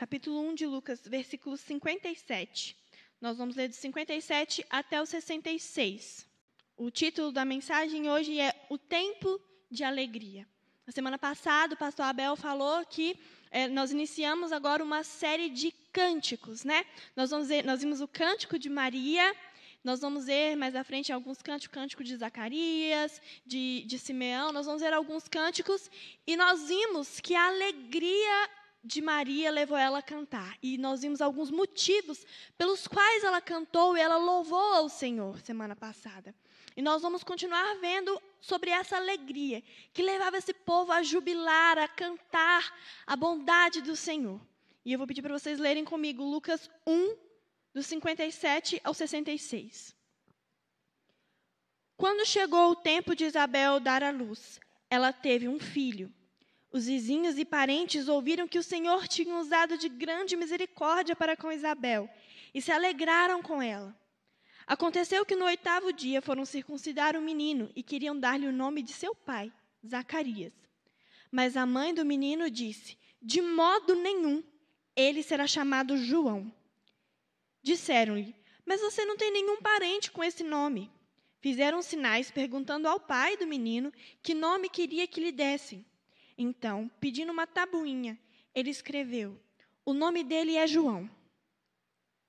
capítulo 1 de Lucas, versículo 57. Nós vamos ler do 57 até o 66. O título da mensagem hoje é O Tempo de Alegria. Na semana passada, o pastor Abel falou que é, nós iniciamos agora uma série de cânticos, né? Nós, vamos ver, nós vimos o cântico de Maria, nós vamos ver mais à frente alguns cânticos, cântico de Zacarias, de, de Simeão, nós vamos ver alguns cânticos, e nós vimos que a alegria de Maria levou ela a cantar. E nós vimos alguns motivos pelos quais ela cantou e ela louvou ao Senhor semana passada. E nós vamos continuar vendo sobre essa alegria que levava esse povo a jubilar, a cantar a bondade do Senhor. E eu vou pedir para vocês lerem comigo Lucas 1, do 57 ao 66. Quando chegou o tempo de Isabel dar à luz, ela teve um filho. Os vizinhos e parentes ouviram que o Senhor tinha usado de grande misericórdia para com Isabel e se alegraram com ela. Aconteceu que no oitavo dia foram circuncidar o menino e queriam dar-lhe o nome de seu pai, Zacarias. Mas a mãe do menino disse: De modo nenhum, ele será chamado João. Disseram-lhe: Mas você não tem nenhum parente com esse nome. Fizeram sinais perguntando ao pai do menino que nome queria que lhe dessem. Então, pedindo uma tabuinha, ele escreveu: O nome dele é João.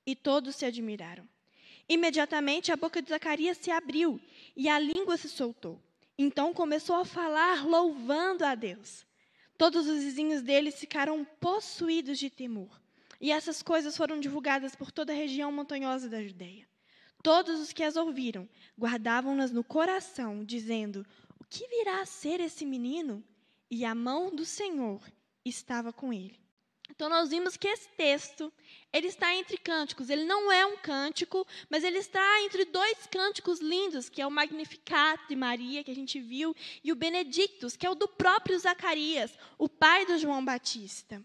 E todos se admiraram. Imediatamente a boca de Zacarias se abriu e a língua se soltou. Então começou a falar, louvando a Deus. Todos os vizinhos dele ficaram possuídos de temor. E essas coisas foram divulgadas por toda a região montanhosa da Judéia. Todos os que as ouviram guardavam-nas no coração, dizendo: O que virá a ser esse menino? E a mão do Senhor estava com ele. Então nós vimos que esse texto, ele está entre cânticos. Ele não é um cântico, mas ele está entre dois cânticos lindos, que é o Magnificat de Maria, que a gente viu, e o Benedictus, que é o do próprio Zacarias, o pai do João Batista.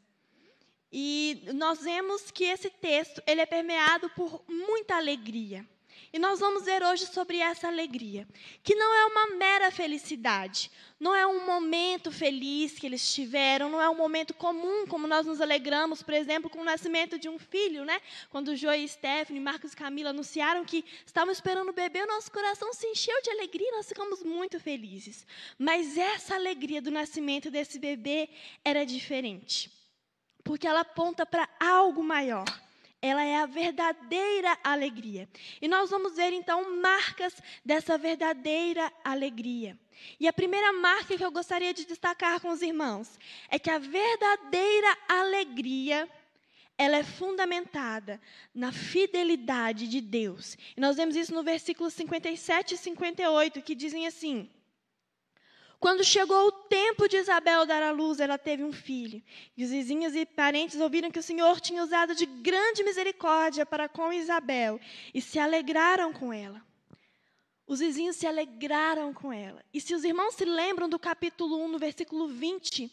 E nós vemos que esse texto, ele é permeado por muita alegria. E nós vamos ver hoje sobre essa alegria, que não é uma mera felicidade, não é um momento feliz que eles tiveram, não é um momento comum, como nós nos alegramos, por exemplo, com o nascimento de um filho, né? Quando Joe, Stephanie, Marcos e Camila anunciaram que estavam esperando o bebê, o nosso coração se encheu de alegria, nós ficamos muito felizes. Mas essa alegria do nascimento desse bebê era diferente, porque ela aponta para algo maior ela é a verdadeira alegria. E nós vamos ver então marcas dessa verdadeira alegria. E a primeira marca que eu gostaria de destacar com os irmãos é que a verdadeira alegria ela é fundamentada na fidelidade de Deus. E nós vemos isso no versículo 57 e 58, que dizem assim: quando chegou o tempo de Isabel dar à luz, ela teve um filho. E os vizinhos e parentes ouviram que o Senhor tinha usado de grande misericórdia para com Isabel e se alegraram com ela. Os vizinhos se alegraram com ela. E se os irmãos se lembram do capítulo 1, no versículo 20,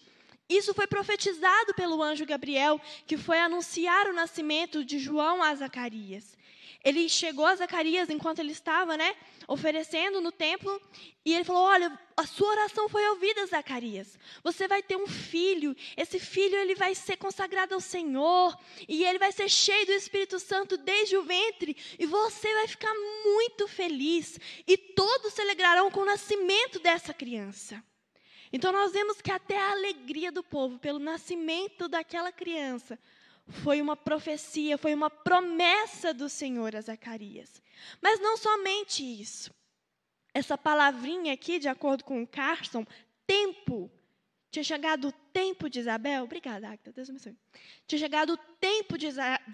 isso foi profetizado pelo anjo Gabriel, que foi anunciar o nascimento de João a Zacarias. Ele chegou a Zacarias enquanto ele estava, né, oferecendo no templo, e ele falou: "Olha, a sua oração foi ouvida, Zacarias. Você vai ter um filho. Esse filho ele vai ser consagrado ao Senhor, e ele vai ser cheio do Espírito Santo desde o ventre, e você vai ficar muito feliz, e todos se alegrarão com o nascimento dessa criança." Então nós vemos que até a alegria do povo pelo nascimento daquela criança foi uma profecia, foi uma promessa do Senhor a Zacarias. Mas não somente isso. Essa palavrinha aqui, de acordo com o Carson, tempo. Tinha chegado o tempo de Isabel. Obrigada, Agda. Deus abençoe. Tinha chegado o tempo de,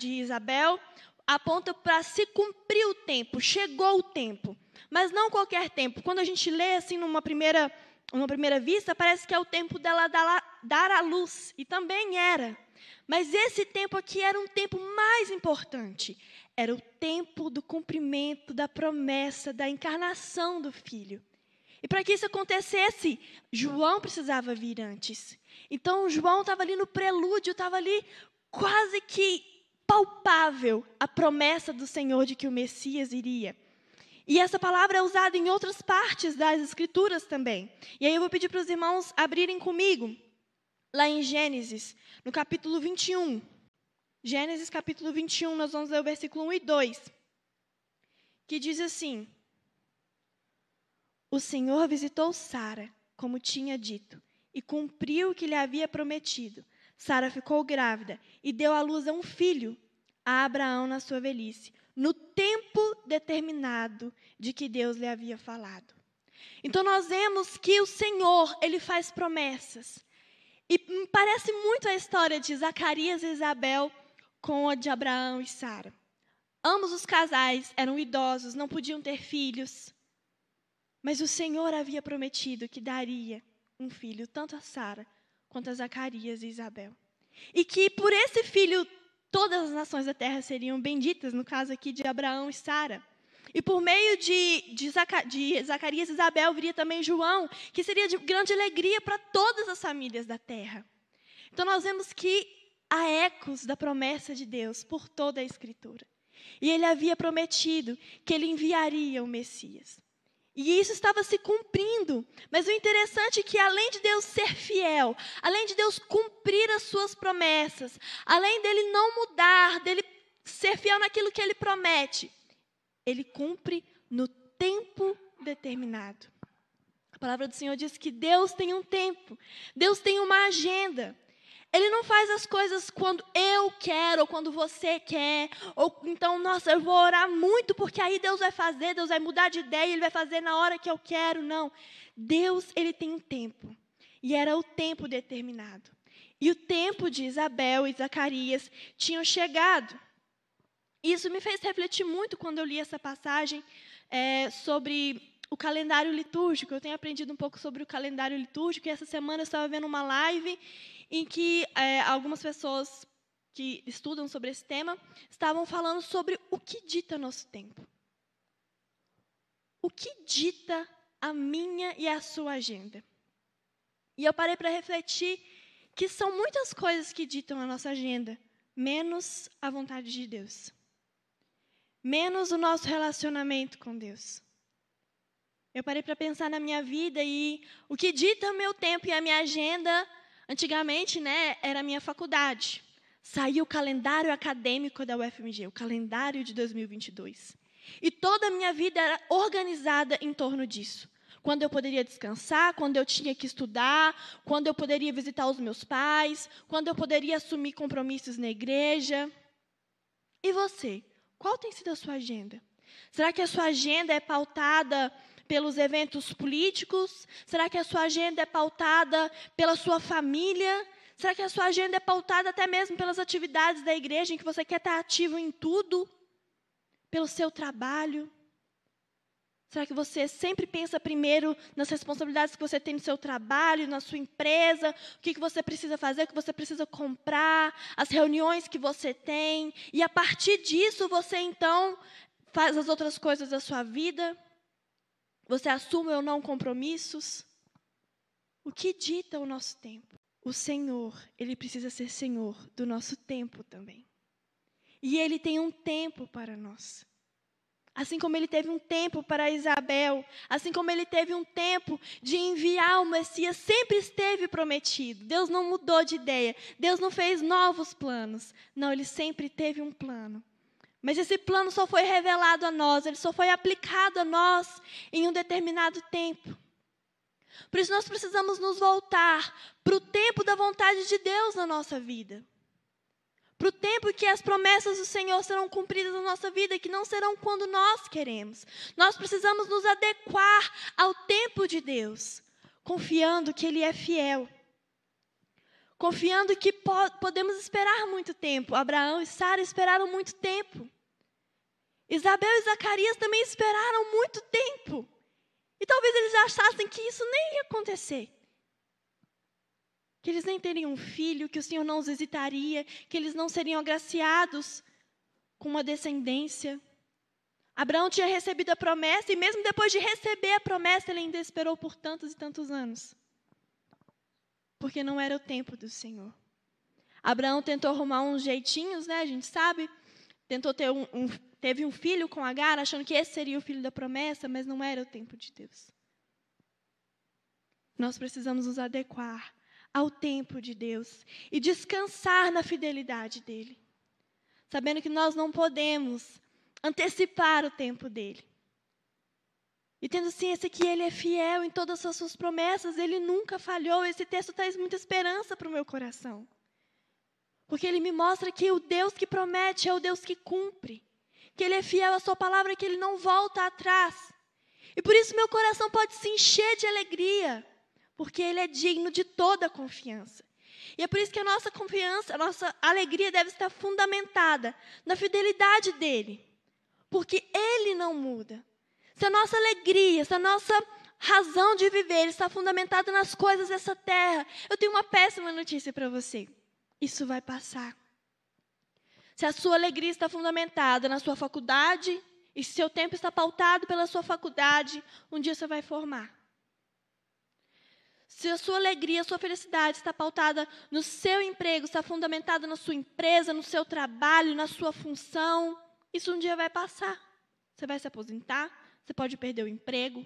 Isabel, aponta para se cumprir o tempo. Chegou o tempo. Mas não qualquer tempo. Quando a gente lê assim numa primeira, numa primeira vista, parece que é o tempo dela dar à luz. E também era. Mas esse tempo aqui era um tempo mais importante. Era o tempo do cumprimento da promessa da encarnação do filho. E para que isso acontecesse, João precisava vir antes. Então, João estava ali no prelúdio, estava ali quase que palpável a promessa do Senhor de que o Messias iria. E essa palavra é usada em outras partes das Escrituras também. E aí eu vou pedir para os irmãos abrirem comigo lá em Gênesis, no capítulo 21. Gênesis capítulo 21, nós vamos ler o versículo 1 e 2, que diz assim: O Senhor visitou Sara, como tinha dito, e cumpriu o que lhe havia prometido. Sara ficou grávida e deu à luz a um filho, a Abraão na sua velhice, no tempo determinado de que Deus lhe havia falado. Então nós vemos que o Senhor, ele faz promessas. E parece muito a história de Zacarias e Isabel com a de Abraão e Sara. Ambos os casais eram idosos, não podiam ter filhos. Mas o Senhor havia prometido que daria um filho tanto a Sara quanto a Zacarias e Isabel. E que por esse filho todas as nações da terra seriam benditas, no caso aqui de Abraão e Sara. E por meio de, de, de, Zacarias e Isabel viria também João, que seria de grande alegria para todas as famílias da terra. Então nós vemos que há ecos da promessa de Deus por toda a Escritura. E ele havia prometido que ele enviaria o Messias. E isso estava se cumprindo. Mas o interessante é que, além de Deus ser fiel, além de Deus cumprir as suas promessas, além dele não mudar, dele ser fiel naquilo que ele promete, ele cumpre no tempo determinado. A palavra do Senhor diz que Deus tem um tempo, Deus tem uma agenda. Ele não faz as coisas quando eu quero, ou quando você quer, ou então, nossa, eu vou orar muito porque aí Deus vai fazer, Deus vai mudar de ideia, Ele vai fazer na hora que eu quero. Não. Deus, Ele tem um tempo. E era o tempo determinado. E o tempo de Isabel e Zacarias tinham chegado. Isso me fez refletir muito quando eu li essa passagem é, sobre o calendário litúrgico. Eu tenho aprendido um pouco sobre o calendário litúrgico e essa semana eu estava vendo uma live em que é, algumas pessoas que estudam sobre esse tema estavam falando sobre o que dita nosso tempo. O que dita a minha e a sua agenda? E eu parei para refletir que são muitas coisas que ditam a nossa agenda, menos a vontade de Deus. Menos o nosso relacionamento com Deus. Eu parei para pensar na minha vida e o que dita o meu tempo e a minha agenda Antigamente, né, era a minha faculdade. Saiu o calendário acadêmico da UFMG, o calendário de 2022. E toda a minha vida era organizada em torno disso. Quando eu poderia descansar, quando eu tinha que estudar, quando eu poderia visitar os meus pais, quando eu poderia assumir compromissos na igreja. E você? Qual tem sido a sua agenda? Será que a sua agenda é pautada pelos eventos políticos? Será que a sua agenda é pautada pela sua família? Será que a sua agenda é pautada até mesmo pelas atividades da igreja, em que você quer estar ativo em tudo? Pelo seu trabalho? Será que você sempre pensa primeiro nas responsabilidades que você tem no seu trabalho, na sua empresa, o que, que você precisa fazer, o que você precisa comprar, as reuniões que você tem, e a partir disso você então faz as outras coisas da sua vida? Você assume ou não compromissos? O que dita o nosso tempo? O Senhor, ele precisa ser Senhor do nosso tempo também. E ele tem um tempo para nós. Assim como ele teve um tempo para Isabel, assim como ele teve um tempo de enviar o Messias, sempre esteve prometido. Deus não mudou de ideia, Deus não fez novos planos. Não, ele sempre teve um plano. Mas esse plano só foi revelado a nós, ele só foi aplicado a nós em um determinado tempo. Por isso nós precisamos nos voltar para o tempo da vontade de Deus na nossa vida. Para o tempo que as promessas do Senhor serão cumpridas na nossa vida, que não serão quando nós queremos. Nós precisamos nos adequar ao tempo de Deus, confiando que Ele é fiel confiando que po podemos esperar muito tempo. Abraão e Sara esperaram muito tempo. Isabel e Zacarias também esperaram muito tempo. E talvez eles achassem que isso nem ia acontecer. Que eles nem teriam um filho, que o Senhor não os visitaria, que eles não seriam agraciados com uma descendência. Abraão tinha recebido a promessa e, mesmo depois de receber a promessa, ele ainda esperou por tantos e tantos anos porque não era o tempo do Senhor. Abraão tentou arrumar uns jeitinhos, né? A gente sabe. Tentou ter um, um, teve um filho com Agar, achando que esse seria o filho da promessa, mas não era o tempo de Deus. Nós precisamos nos adequar ao tempo de Deus e descansar na fidelidade dele. sabendo que nós não podemos antecipar o tempo dele. E tendo ciência que ele é fiel em todas as suas promessas, ele nunca falhou. Esse texto traz muita esperança para o meu coração. Porque ele me mostra que o Deus que promete é o Deus que cumpre. Que ele é fiel à sua palavra, que ele não volta atrás. E por isso meu coração pode se encher de alegria, porque ele é digno de toda a confiança. E é por isso que a nossa confiança, a nossa alegria deve estar fundamentada na fidelidade dele. Porque ele não muda. Se a nossa alegria, se a nossa razão de viver está fundamentada nas coisas dessa terra, eu tenho uma péssima notícia para você. Isso vai passar. Se a sua alegria está fundamentada na sua faculdade, e se seu tempo está pautado pela sua faculdade, um dia você vai formar. Se a sua alegria, a sua felicidade está pautada no seu emprego, está fundamentada na sua empresa, no seu trabalho, na sua função, isso um dia vai passar. Você vai se aposentar, você pode perder o emprego.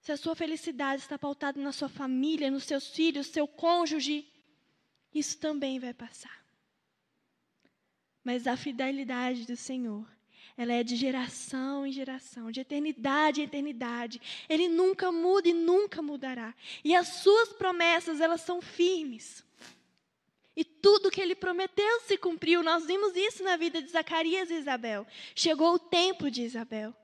Se a sua felicidade está pautada na sua família, nos seus filhos, seu cônjuge, isso também vai passar. Mas a fidelidade do Senhor ela é de geração em geração, de eternidade em eternidade. Ele nunca muda e nunca mudará. E as suas promessas, elas são firmes. E tudo que ele prometeu se cumpriu. Nós vimos isso na vida de Zacarias e Isabel. Chegou o tempo de Isabel.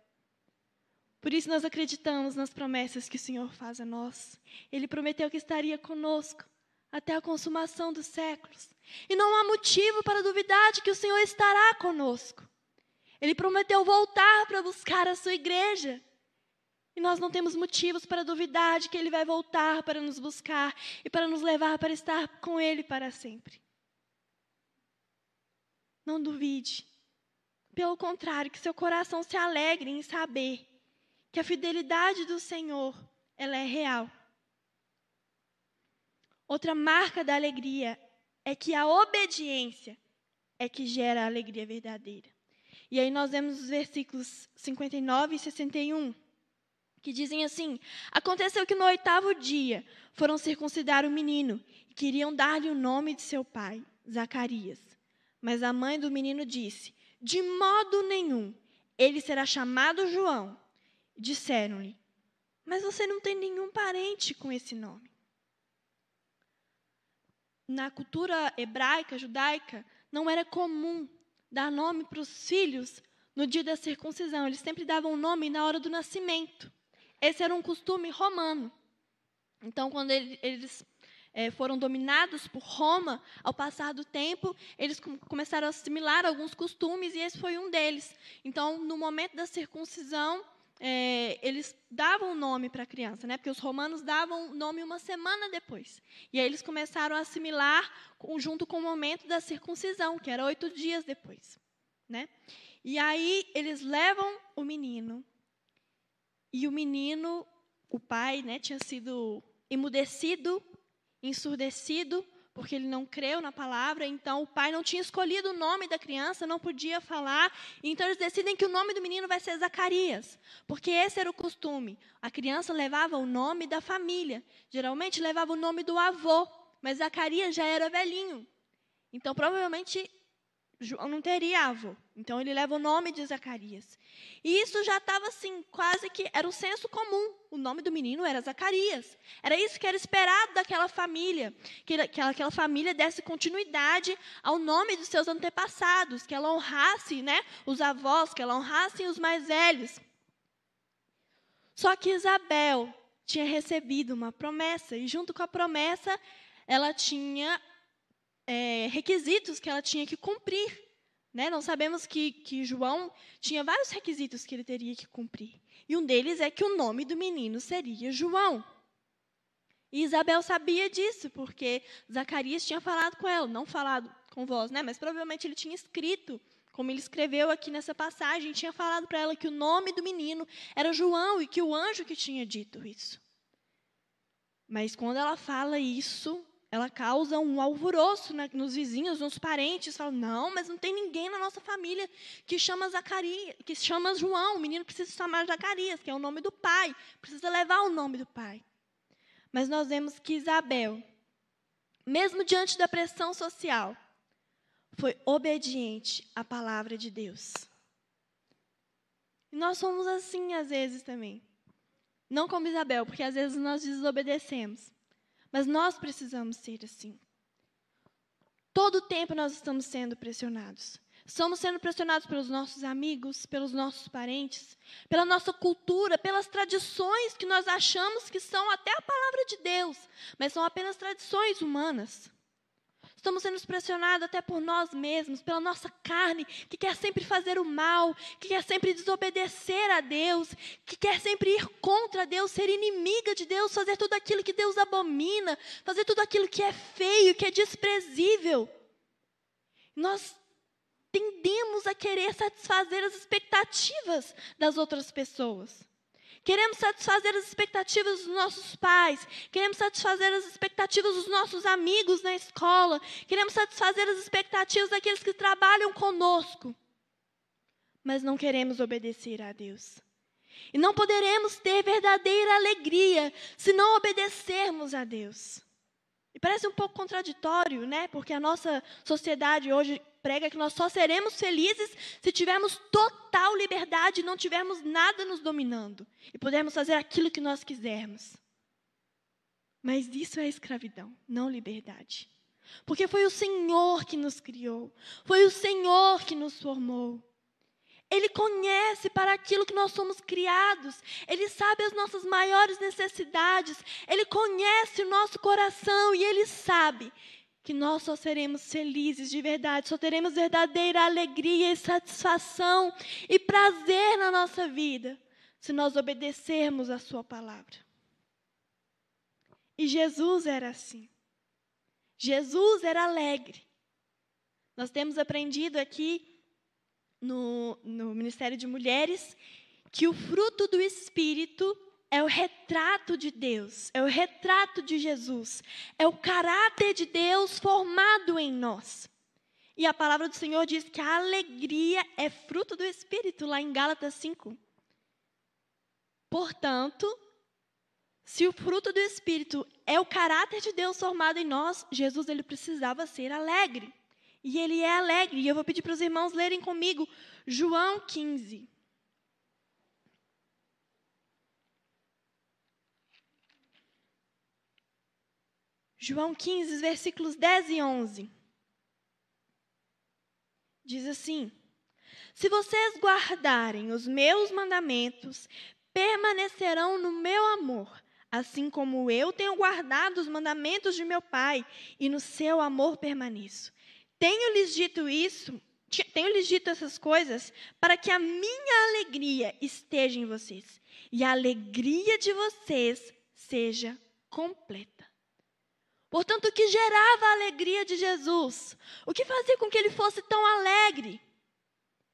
Por isso nós acreditamos nas promessas que o Senhor faz a nós. Ele prometeu que estaria conosco até a consumação dos séculos. E não há motivo para duvidar de que o Senhor estará conosco. Ele prometeu voltar para buscar a sua igreja. E nós não temos motivos para duvidar de que ele vai voltar para nos buscar e para nos levar para estar com ele para sempre. Não duvide. Pelo contrário, que seu coração se alegre em saber que a fidelidade do Senhor, ela é real. Outra marca da alegria é que a obediência é que gera a alegria verdadeira. E aí nós vemos os versículos 59 e 61, que dizem assim: Aconteceu que no oitavo dia foram circuncidar o menino e queriam dar-lhe o nome de seu pai, Zacarias. Mas a mãe do menino disse: De modo nenhum, ele será chamado João. Disseram-lhe: Mas você não tem nenhum parente com esse nome. Na cultura hebraica, judaica, não era comum dar nome para os filhos no dia da circuncisão. Eles sempre davam nome na hora do nascimento. Esse era um costume romano. Então, quando eles é, foram dominados por Roma, ao passar do tempo, eles começaram a assimilar alguns costumes e esse foi um deles. Então, no momento da circuncisão, é, eles davam nome para a criança, né? porque os romanos davam nome uma semana depois. E aí eles começaram a assimilar junto com o momento da circuncisão, que era oito dias depois. Né? E aí eles levam o menino, e o menino, o pai, né, tinha sido emudecido, ensurdecido, porque ele não creu na palavra, então o pai não tinha escolhido o nome da criança, não podia falar, então eles decidem que o nome do menino vai ser Zacarias, porque esse era o costume. A criança levava o nome da família, geralmente levava o nome do avô, mas Zacarias já era velhinho. Então provavelmente João não teria avô. Então ele leva o nome de Zacarias. E isso já estava assim, quase que era o senso comum. O nome do menino era Zacarias. Era isso que era esperado daquela família, que, que aquela família desse continuidade ao nome dos seus antepassados, que ela honrasse, né, os avós, que ela honrasse os mais velhos. Só que Isabel tinha recebido uma promessa e junto com a promessa ela tinha é, requisitos que ela tinha que cumprir. Né? Nós sabemos que, que João tinha vários requisitos que ele teria que cumprir. E um deles é que o nome do menino seria João. E Isabel sabia disso, porque Zacarias tinha falado com ela, não falado com voz, né? mas provavelmente ele tinha escrito, como ele escreveu aqui nessa passagem, tinha falado para ela que o nome do menino era João e que o anjo que tinha dito isso. Mas quando ela fala isso, ela causa um alvoroço né, nos vizinhos, nos parentes. Falam, não, mas não tem ninguém na nossa família que chama Zacarias, que chama João. O menino precisa chamar Zacarias, que é o nome do pai. Precisa levar o nome do pai. Mas nós vemos que Isabel, mesmo diante da pressão social, foi obediente à palavra de Deus. E nós somos assim às vezes também. Não como Isabel, porque às vezes nós desobedecemos. Mas nós precisamos ser assim. Todo o tempo nós estamos sendo pressionados. Estamos sendo pressionados pelos nossos amigos, pelos nossos parentes, pela nossa cultura, pelas tradições que nós achamos que são até a palavra de Deus, mas são apenas tradições humanas. Estamos sendo pressionados até por nós mesmos, pela nossa carne, que quer sempre fazer o mal, que quer sempre desobedecer a Deus, que quer sempre ir contra Deus, ser inimiga de Deus, fazer tudo aquilo que Deus abomina, fazer tudo aquilo que é feio, que é desprezível. Nós tendemos a querer satisfazer as expectativas das outras pessoas. Queremos satisfazer as expectativas dos nossos pais, queremos satisfazer as expectativas dos nossos amigos na escola, queremos satisfazer as expectativas daqueles que trabalham conosco. Mas não queremos obedecer a Deus. E não poderemos ter verdadeira alegria se não obedecermos a Deus. E parece um pouco contraditório, né? Porque a nossa sociedade hoje prega que nós só seremos felizes se tivermos total liberdade e não tivermos nada nos dominando e pudermos fazer aquilo que nós quisermos. Mas isso é escravidão, não liberdade. Porque foi o Senhor que nos criou, foi o Senhor que nos formou. Ele conhece para aquilo que nós somos criados. Ele sabe as nossas maiores necessidades. Ele conhece o nosso coração e ele sabe que nós só seremos felizes de verdade, só teremos verdadeira alegria e satisfação e prazer na nossa vida se nós obedecermos a Sua palavra. E Jesus era assim. Jesus era alegre. Nós temos aprendido aqui no, no Ministério de Mulheres que o fruto do Espírito é o retrato de Deus, é o retrato de Jesus, é o caráter de Deus formado em nós. E a palavra do Senhor diz que a alegria é fruto do Espírito, lá em Gálatas 5. Portanto, se o fruto do Espírito é o caráter de Deus formado em nós, Jesus ele precisava ser alegre. E ele é alegre. E eu vou pedir para os irmãos lerem comigo João 15. João 15, versículos 10 e 11. Diz assim: Se vocês guardarem os meus mandamentos, permanecerão no meu amor, assim como eu tenho guardado os mandamentos de meu Pai, e no seu amor permaneço. Tenho-lhes dito isso, tenho-lhes dito essas coisas, para que a minha alegria esteja em vocês, e a alegria de vocês seja completa. Portanto, o que gerava a alegria de Jesus? O que fazia com que ele fosse tão alegre?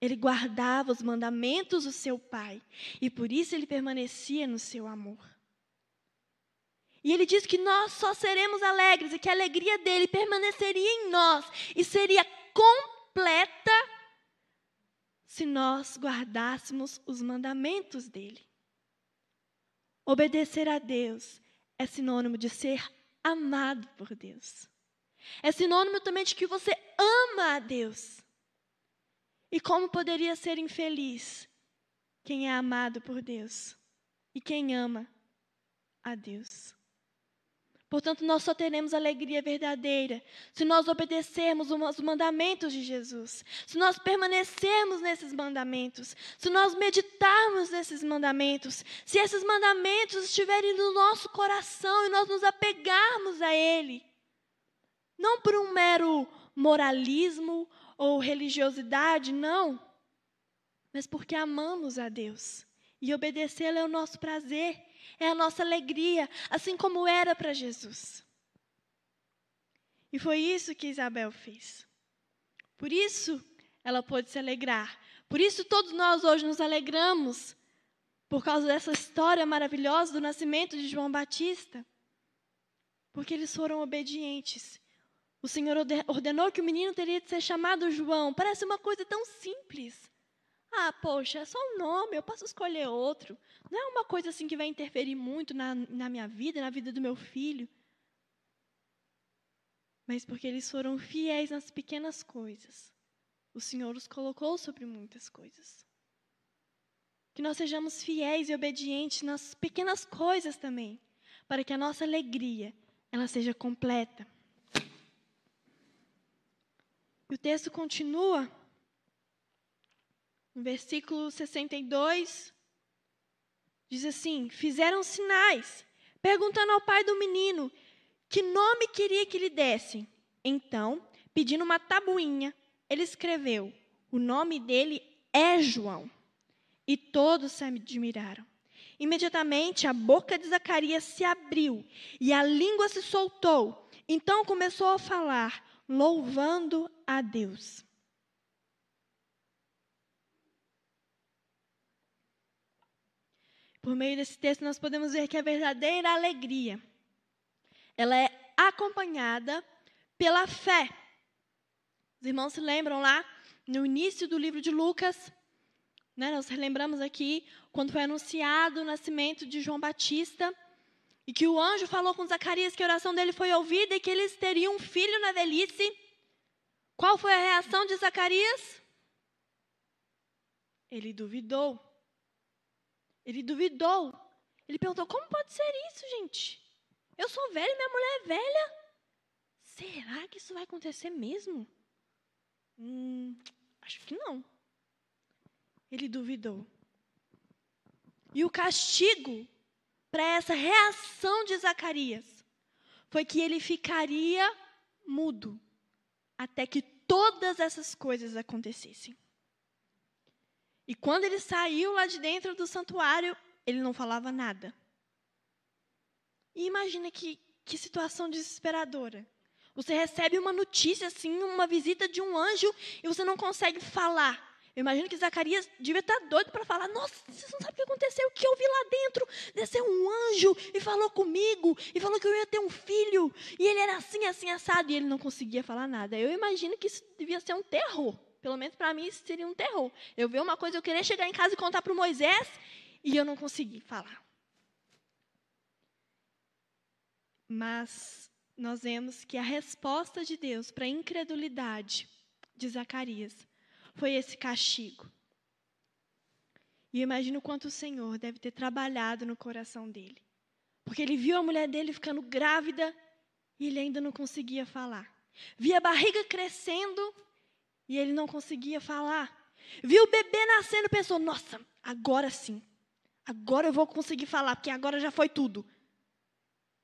Ele guardava os mandamentos do seu Pai e por isso ele permanecia no seu amor. E ele diz que nós só seremos alegres e que a alegria dele permaneceria em nós e seria completa se nós guardássemos os mandamentos dele. Obedecer a Deus é sinônimo de ser amado por Deus. É sinônimo também de que você ama a Deus. E como poderia ser infeliz quem é amado por Deus e quem ama a Deus? Portanto, nós só teremos alegria verdadeira se nós obedecermos os mandamentos de Jesus, se nós permanecermos nesses mandamentos, se nós meditarmos nesses mandamentos, se esses mandamentos estiverem no nosso coração e nós nos apegarmos a Ele. Não por um mero moralismo ou religiosidade, não, mas porque amamos a Deus e obedecê-lo é o nosso prazer é a nossa alegria, assim como era para Jesus. E foi isso que Isabel fez. Por isso ela pôde se alegrar. Por isso todos nós hoje nos alegramos por causa dessa história maravilhosa do nascimento de João Batista. Porque eles foram obedientes. O Senhor ordenou que o menino teria de ser chamado João. Parece uma coisa tão simples. Ah, poxa, é só um nome, eu posso escolher outro. Não é uma coisa assim que vai interferir muito na, na minha vida, na vida do meu filho. mas porque eles foram fiéis nas pequenas coisas. O Senhor os colocou sobre muitas coisas. Que nós sejamos fiéis e obedientes nas pequenas coisas também, para que a nossa alegria ela seja completa. E o texto continua no versículo 62, diz assim: Fizeram sinais, perguntando ao pai do menino que nome queria que lhe dessem. Então, pedindo uma tabuinha, ele escreveu: O nome dele é João. E todos se admiraram. Imediatamente a boca de Zacarias se abriu e a língua se soltou. Então começou a falar, louvando a Deus. Por meio desse texto, nós podemos ver que a verdadeira alegria, ela é acompanhada pela fé. Os irmãos se lembram lá, no início do livro de Lucas, né, nós lembramos aqui, quando foi anunciado o nascimento de João Batista, e que o anjo falou com Zacarias que a oração dele foi ouvida e que eles teriam um filho na velhice. Qual foi a reação de Zacarias? Ele duvidou. Ele duvidou. Ele perguntou: como pode ser isso, gente? Eu sou velho, minha mulher é velha. Será que isso vai acontecer mesmo? Hum, acho que não. Ele duvidou. E o castigo para essa reação de Zacarias foi que ele ficaria mudo até que todas essas coisas acontecessem. E quando ele saiu lá de dentro do santuário, ele não falava nada. E imagina que, que situação desesperadora. Você recebe uma notícia assim, uma visita de um anjo, e você não consegue falar. Eu imagino que Zacarias devia estar doido para falar: Nossa, vocês não sabem o que aconteceu, o que eu vi lá dentro. Desceu um anjo e falou comigo, e falou que eu ia ter um filho, e ele era assim, assim, assado, e ele não conseguia falar nada. Eu imagino que isso devia ser um terror. Pelo menos para mim isso seria um terror. Eu ver uma coisa, eu querer chegar em casa e contar para o Moisés e eu não conseguir falar. Mas nós vemos que a resposta de Deus para a incredulidade de Zacarias foi esse castigo. E eu imagino quanto o Senhor deve ter trabalhado no coração dele. Porque ele viu a mulher dele ficando grávida e ele ainda não conseguia falar. Via a barriga crescendo e ele não conseguia falar. Viu o bebê nascendo pensou: nossa, agora sim. Agora eu vou conseguir falar, porque agora já foi tudo.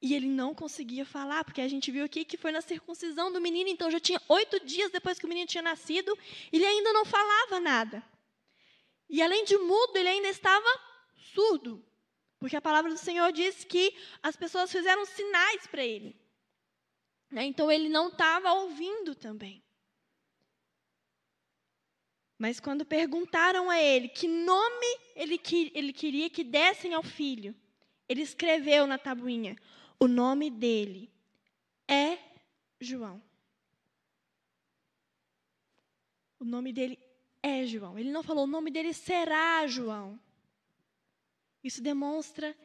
E ele não conseguia falar, porque a gente viu aqui que foi na circuncisão do menino, então já tinha oito dias depois que o menino tinha nascido, ele ainda não falava nada. E além de mudo, ele ainda estava surdo, porque a palavra do Senhor diz que as pessoas fizeram sinais para ele. Né? Então ele não estava ouvindo também. Mas quando perguntaram a ele que nome ele, ele queria que dessem ao filho, ele escreveu na tabuinha: o nome dele é João. O nome dele é João. Ele não falou o nome dele será João. Isso demonstra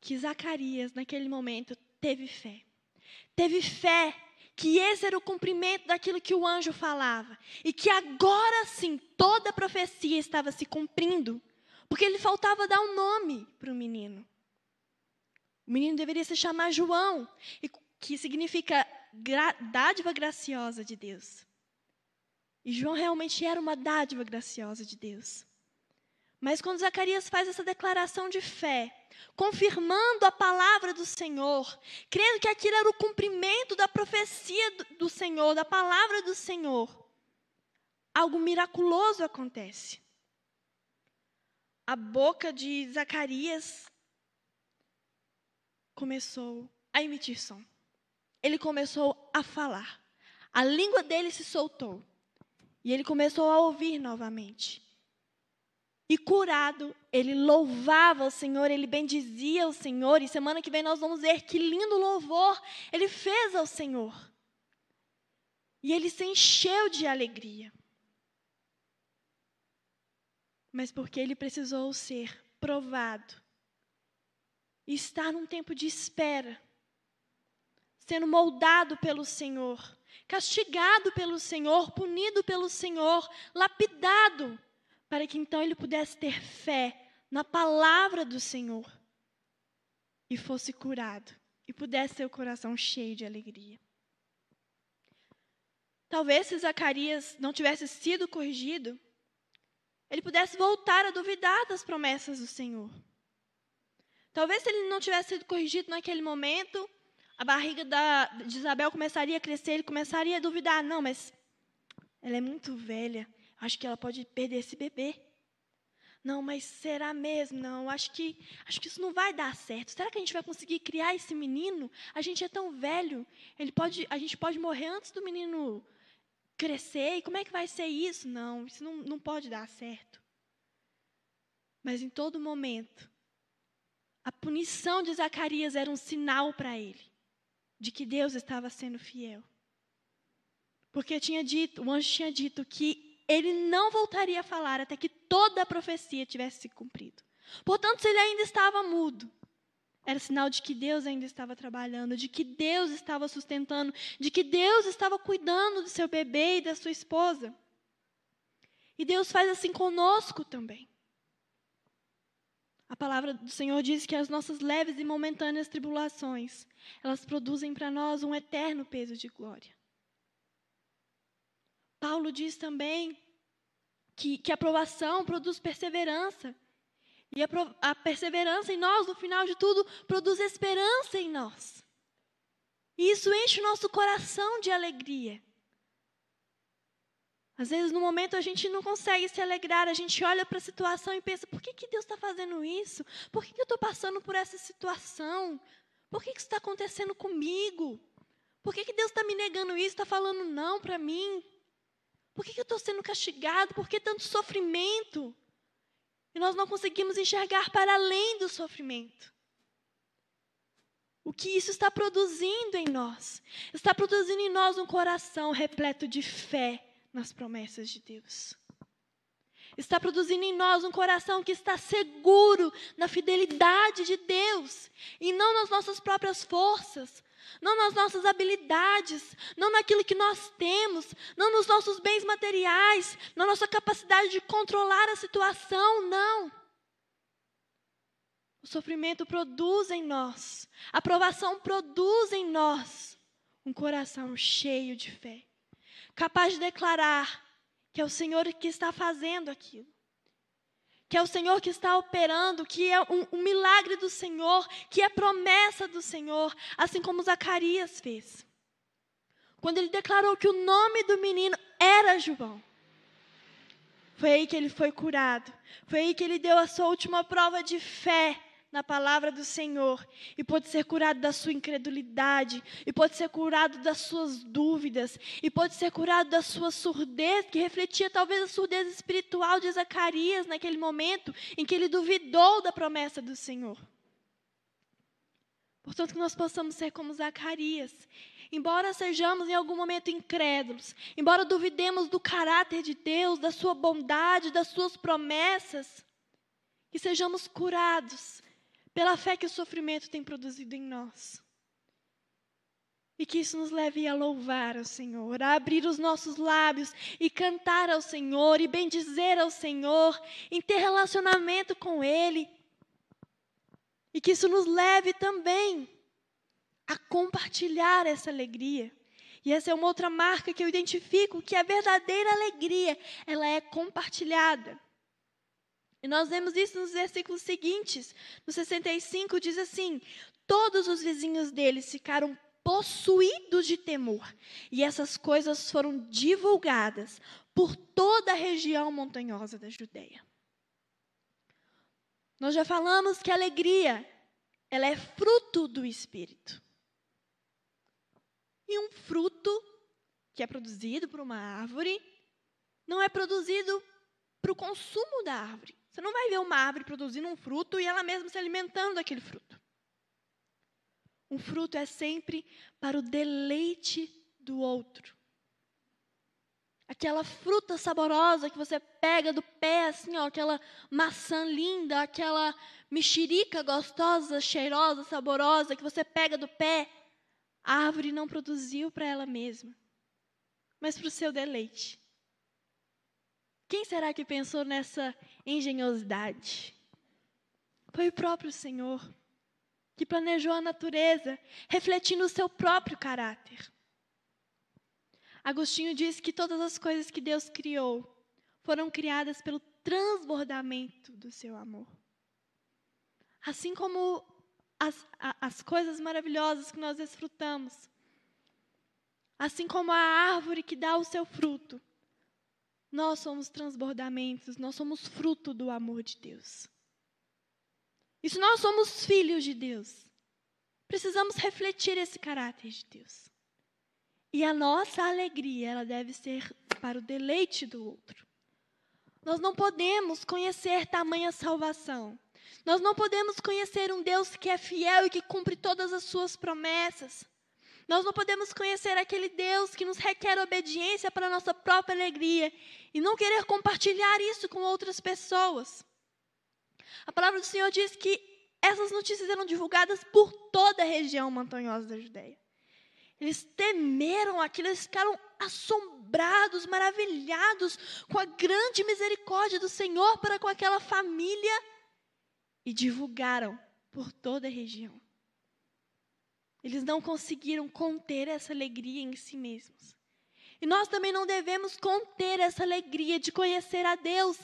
que Zacarias, naquele momento, teve fé. Teve fé que esse era o cumprimento daquilo que o anjo falava. E que agora sim toda a profecia estava se cumprindo. Porque ele faltava dar um nome para o menino. O menino deveria se chamar João, que significa dádiva graciosa de Deus. E João realmente era uma dádiva graciosa de Deus. Mas quando Zacarias faz essa declaração de fé, confirmando a palavra do Senhor, crendo que aquilo era o cumprimento da profecia do Senhor, da palavra do Senhor, algo miraculoso acontece. A boca de Zacarias começou a emitir som. Ele começou a falar. A língua dele se soltou. E ele começou a ouvir novamente. E curado, ele louvava o Senhor, ele bendizia o Senhor. E semana que vem nós vamos ver que lindo louvor ele fez ao Senhor. E ele se encheu de alegria. Mas porque ele precisou ser provado e estar num tempo de espera, sendo moldado pelo Senhor, castigado pelo Senhor, punido pelo Senhor, lapidado, para que então ele pudesse ter fé na palavra do Senhor e fosse curado e pudesse ter o coração cheio de alegria. Talvez se Zacarias não tivesse sido corrigido, ele pudesse voltar a duvidar das promessas do Senhor. Talvez se ele não tivesse sido corrigido naquele momento, a barriga da, de Isabel começaria a crescer, ele começaria a duvidar. Não, mas ela é muito velha, acho que ela pode perder esse bebê. Não, mas será mesmo? Não, acho que acho que isso não vai dar certo. Será que a gente vai conseguir criar esse menino? A gente é tão velho, ele pode, a gente pode morrer antes do menino crescer. E como é que vai ser isso? Não, isso não, não pode dar certo. Mas em todo momento, a punição de Zacarias era um sinal para ele de que Deus estava sendo fiel. Porque tinha dito, o anjo tinha dito que ele não voltaria a falar até que toda a profecia tivesse se cumprido. Portanto, se ele ainda estava mudo, era sinal de que Deus ainda estava trabalhando, de que Deus estava sustentando, de que Deus estava cuidando do seu bebê e da sua esposa. E Deus faz assim conosco também. A palavra do Senhor diz que as nossas leves e momentâneas tribulações, elas produzem para nós um eterno peso de glória. Paulo diz também que, que a aprovação produz perseverança. E a, a perseverança em nós, no final de tudo, produz esperança em nós. E isso enche o nosso coração de alegria. Às vezes, no momento, a gente não consegue se alegrar, a gente olha para a situação e pensa: por que, que Deus está fazendo isso? Por que, que eu estou passando por essa situação? Por que, que isso está acontecendo comigo? Por que, que Deus está me negando isso, está falando não para mim? Por que, eu estou sendo castigado? Por que tanto sofrimento? E nós não conseguimos enxergar para além do sofrimento. O que isso está produzindo em nós? Está produzindo em nós um coração repleto de fé nas promessas de Deus. Está produzindo em nós um coração que está seguro na fidelidade de Deus e não nas nossas próprias forças, não nas nossas habilidades, não naquilo que nós temos, não nos nossos bens materiais, na nossa capacidade de controlar a situação, não. O sofrimento produz em nós, a provação produz em nós um coração cheio de fé, capaz de declarar que é o Senhor que está fazendo aquilo que é o Senhor que está operando, que é um, um, milagre do Senhor, que é promessa do Senhor, assim como Zacarias fez. Quando ele declarou que o nome do menino era João. Foi aí que ele foi curado. Foi aí que ele deu a sua última prova de fé na palavra do Senhor e pode ser curado da sua incredulidade, e pode ser curado das suas dúvidas, e pode ser curado da sua surdez, que refletia talvez a surdez espiritual de Zacarias naquele momento em que ele duvidou da promessa do Senhor. Portanto, que nós possamos ser como Zacarias. Embora sejamos em algum momento incrédulos, embora duvidemos do caráter de Deus, da sua bondade, das suas promessas, que sejamos curados pela fé que o sofrimento tem produzido em nós. E que isso nos leve a louvar ao Senhor, a abrir os nossos lábios e cantar ao Senhor e bendizer ao Senhor, em ter relacionamento com Ele. E que isso nos leve também a compartilhar essa alegria. E essa é uma outra marca que eu identifico que a verdadeira alegria, ela é compartilhada. E nós vemos isso nos versículos seguintes. No 65 diz assim: Todos os vizinhos deles ficaram possuídos de temor, e essas coisas foram divulgadas por toda a região montanhosa da Judéia. Nós já falamos que a alegria, ela é fruto do espírito. E um fruto que é produzido por uma árvore não é produzido para o consumo da árvore. Você não vai ver uma árvore produzindo um fruto e ela mesma se alimentando daquele fruto. Um fruto é sempre para o deleite do outro. Aquela fruta saborosa que você pega do pé, assim, ó, aquela maçã linda, aquela mexerica gostosa, cheirosa, saborosa que você pega do pé, a árvore não produziu para ela mesma. mas para o seu deleite. Quem será que pensou nessa engenhosidade? Foi o próprio Senhor, que planejou a natureza, refletindo o seu próprio caráter. Agostinho diz que todas as coisas que Deus criou foram criadas pelo transbordamento do seu amor. Assim como as, as coisas maravilhosas que nós desfrutamos, assim como a árvore que dá o seu fruto, nós somos transbordamentos, nós somos fruto do amor de Deus. E se nós somos filhos de Deus, precisamos refletir esse caráter de Deus. E a nossa alegria, ela deve ser para o deleite do outro. Nós não podemos conhecer tamanha salvação. Nós não podemos conhecer um Deus que é fiel e que cumpre todas as suas promessas. Nós não podemos conhecer aquele Deus que nos requer obediência para a nossa própria alegria e não querer compartilhar isso com outras pessoas. A palavra do Senhor diz que essas notícias eram divulgadas por toda a região montanhosa da Judéia. Eles temeram aquilo, eles ficaram assombrados, maravilhados com a grande misericórdia do Senhor para com aquela família e divulgaram por toda a região. Eles não conseguiram conter essa alegria em si mesmos. E nós também não devemos conter essa alegria de conhecer a Deus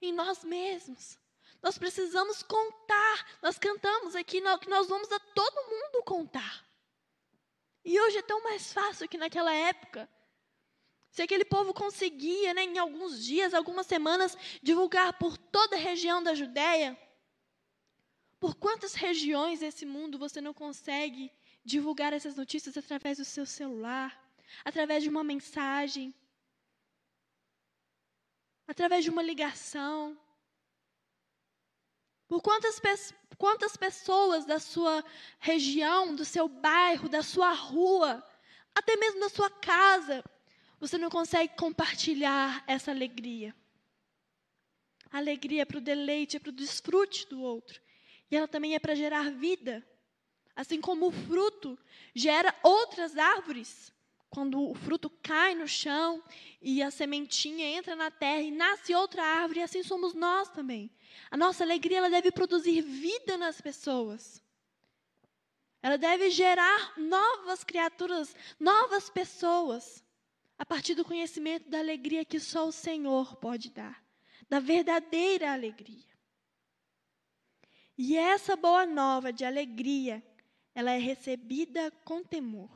em nós mesmos. Nós precisamos contar. Nós cantamos aqui que nós vamos a todo mundo contar. E hoje é tão mais fácil que naquela época. Se aquele povo conseguia, né, em alguns dias, algumas semanas, divulgar por toda a região da Judéia, por quantas regiões desse mundo você não consegue divulgar essas notícias através do seu celular, através de uma mensagem, através de uma ligação? Por quantas, quantas pessoas da sua região, do seu bairro, da sua rua, até mesmo da sua casa, você não consegue compartilhar essa alegria? A alegria é para o deleite, é para o desfrute do outro. E ela também é para gerar vida. Assim como o fruto gera outras árvores. Quando o fruto cai no chão e a sementinha entra na terra e nasce outra árvore, assim somos nós também. A nossa alegria ela deve produzir vida nas pessoas. Ela deve gerar novas criaturas, novas pessoas, a partir do conhecimento da alegria que só o Senhor pode dar, da verdadeira alegria. E essa boa nova de alegria, ela é recebida com temor.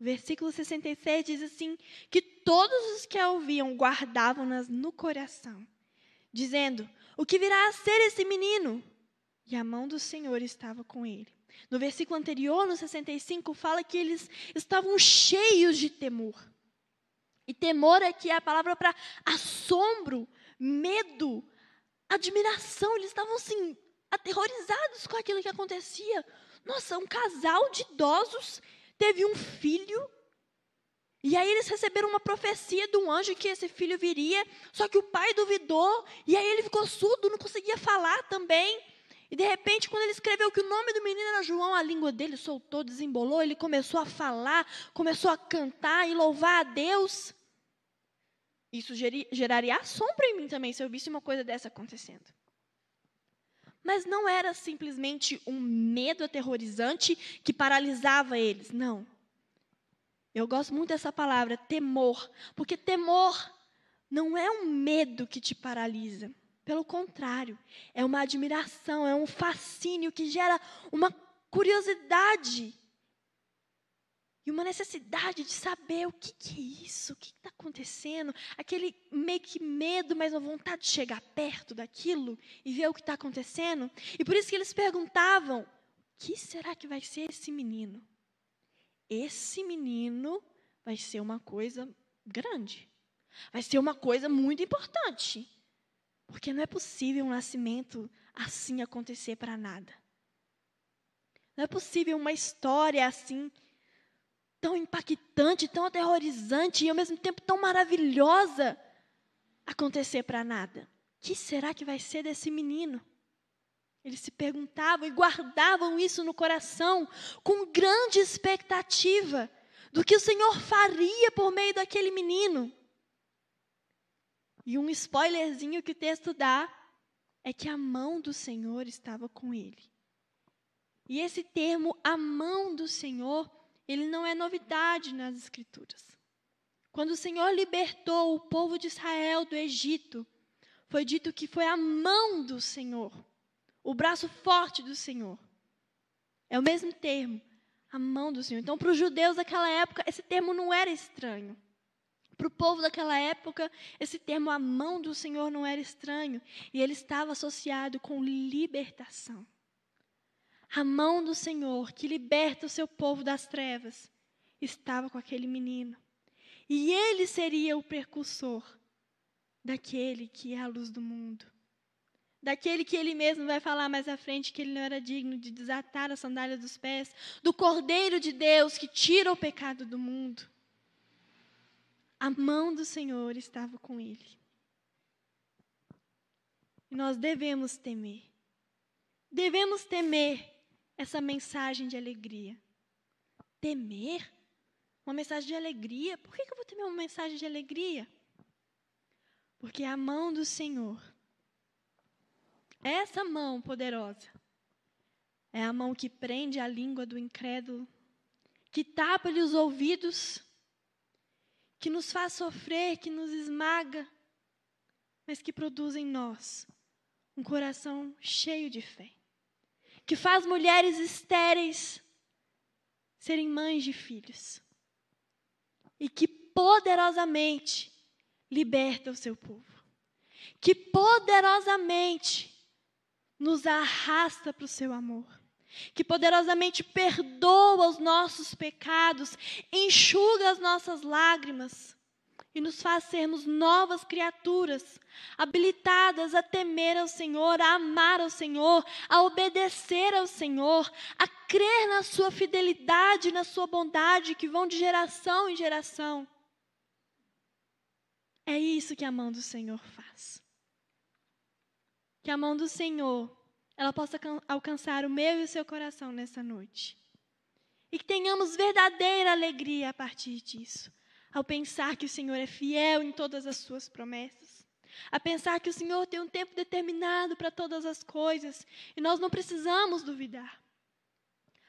Versículo 66 diz assim: que todos os que a ouviam guardavam-nas no coração, dizendo: o que virá a ser esse menino? E a mão do Senhor estava com ele. No versículo anterior, no 65, fala que eles estavam cheios de temor. E temor aqui é a palavra para assombro, medo, admiração. Eles estavam assim, aterrorizados com aquilo que acontecia. Nossa, um casal de idosos teve um filho e aí eles receberam uma profecia de um anjo que esse filho viria, só que o pai duvidou, e aí ele ficou surdo, não conseguia falar também. E de repente, quando ele escreveu que o nome do menino era João, a língua dele soltou, desembolou, ele começou a falar, começou a cantar e louvar a Deus. Isso geraria assombro em mim também se eu visse uma coisa dessa acontecendo. Mas não era simplesmente um medo aterrorizante que paralisava eles, não. Eu gosto muito dessa palavra, temor, porque temor não é um medo que te paralisa. Pelo contrário, é uma admiração, é um fascínio que gera uma curiosidade e uma necessidade de saber o que, que é isso, o que está acontecendo, aquele meio que medo, mas uma vontade de chegar perto daquilo e ver o que está acontecendo. E por isso que eles perguntavam: o que será que vai ser esse menino? esse menino vai ser uma coisa grande. Vai ser uma coisa muito importante. Porque não é possível um nascimento assim acontecer para nada. Não é possível uma história assim, tão impactante, tão aterrorizante e ao mesmo tempo tão maravilhosa acontecer para nada. O que será que vai ser desse menino? Eles se perguntavam e guardavam isso no coração com grande expectativa do que o Senhor faria por meio daquele menino. E um spoilerzinho que o texto dá é que a mão do Senhor estava com ele. E esse termo, a mão do Senhor, ele não é novidade nas Escrituras. Quando o Senhor libertou o povo de Israel do Egito, foi dito que foi a mão do Senhor, o braço forte do Senhor. É o mesmo termo, a mão do Senhor. Então, para os judeus daquela época, esse termo não era estranho. Para o povo daquela época, esse termo, a mão do Senhor, não era estranho. E ele estava associado com libertação. A mão do Senhor, que liberta o seu povo das trevas, estava com aquele menino. E ele seria o precursor daquele que é a luz do mundo daquele que ele mesmo vai falar mais à frente que ele não era digno de desatar a sandália dos pés, do Cordeiro de Deus que tira o pecado do mundo. A mão do Senhor estava com ele. E nós devemos temer. Devemos temer essa mensagem de alegria. Temer? Uma mensagem de alegria? Por que eu vou temer uma mensagem de alegria? Porque a mão do Senhor essa mão poderosa é a mão que prende a língua do incrédulo, que tapa-lhe os ouvidos, que nos faz sofrer, que nos esmaga, mas que produz em nós um coração cheio de fé, que faz mulheres estéreis serem mães de filhos. E que poderosamente liberta o seu povo, que poderosamente nos arrasta para o seu amor, que poderosamente perdoa os nossos pecados, enxuga as nossas lágrimas e nos faz sermos novas criaturas, habilitadas a temer ao Senhor, a amar ao Senhor, a obedecer ao Senhor, a crer na Sua fidelidade, na Sua bondade, que vão de geração em geração. É isso que a mão do Senhor faz que a mão do Senhor ela possa alcançar o meu e o seu coração nessa noite. E que tenhamos verdadeira alegria a partir disso, ao pensar que o Senhor é fiel em todas as suas promessas, a pensar que o Senhor tem um tempo determinado para todas as coisas e nós não precisamos duvidar.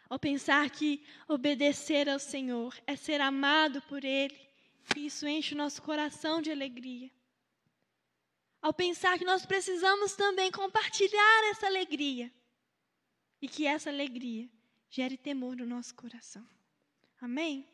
Ao pensar que obedecer ao Senhor é ser amado por Ele, e isso enche o nosso coração de alegria ao pensar que nós precisamos também compartilhar essa alegria e que essa alegria gere temor no nosso coração. Amém?